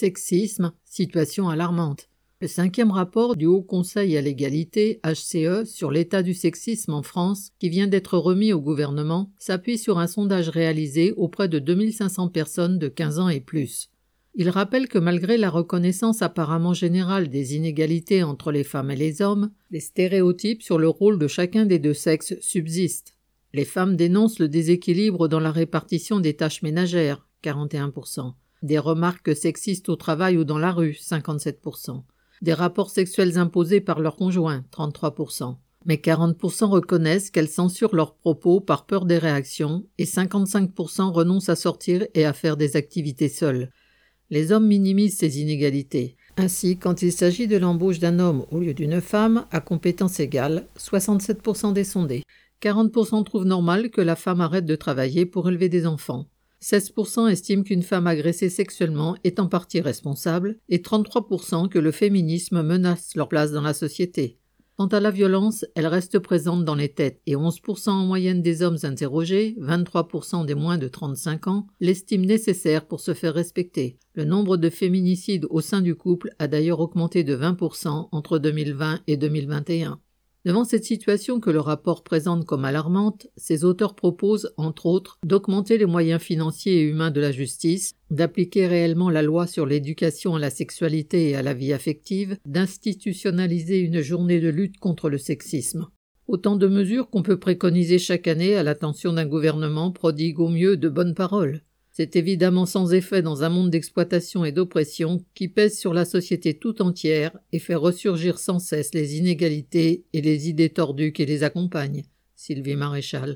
Sexisme, situation alarmante. Le cinquième rapport du Haut Conseil à l'égalité, HCE, sur l'état du sexisme en France, qui vient d'être remis au gouvernement, s'appuie sur un sondage réalisé auprès de 2500 personnes de 15 ans et plus. Il rappelle que malgré la reconnaissance apparemment générale des inégalités entre les femmes et les hommes, les stéréotypes sur le rôle de chacun des deux sexes subsistent. Les femmes dénoncent le déséquilibre dans la répartition des tâches ménagères, 41%, des remarques sexistes au travail ou dans la rue, 57%, des rapports sexuels imposés par leurs conjoints, 33%. Mais 40% reconnaissent qu'elles censurent leurs propos par peur des réactions et 55% renoncent à sortir et à faire des activités seules. Les hommes minimisent ces inégalités. Ainsi, quand il s'agit de l'embauche d'un homme au lieu d'une femme, à compétence égale, 67% des sondés. 40% trouvent normal que la femme arrête de travailler pour élever des enfants. 16% estiment qu'une femme agressée sexuellement est en partie responsable et 33% que le féminisme menace leur place dans la société. Quant à la violence, elle reste présente dans les têtes et 11% en moyenne des hommes interrogés, 23% des moins de 35 ans, l'estiment nécessaire pour se faire respecter. Le nombre de féminicides au sein du couple a d'ailleurs augmenté de 20% entre 2020 et 2021. Devant cette situation que le rapport présente comme alarmante, ses auteurs proposent, entre autres, d'augmenter les moyens financiers et humains de la justice, d'appliquer réellement la loi sur l'éducation à la sexualité et à la vie affective, d'institutionnaliser une journée de lutte contre le sexisme. Autant de mesures qu'on peut préconiser chaque année à l'attention d'un gouvernement prodigue au mieux de bonnes paroles. C'est évidemment sans effet dans un monde d'exploitation et d'oppression qui pèse sur la société tout entière et fait ressurgir sans cesse les inégalités et les idées tordues qui les accompagnent. Sylvie Maréchal.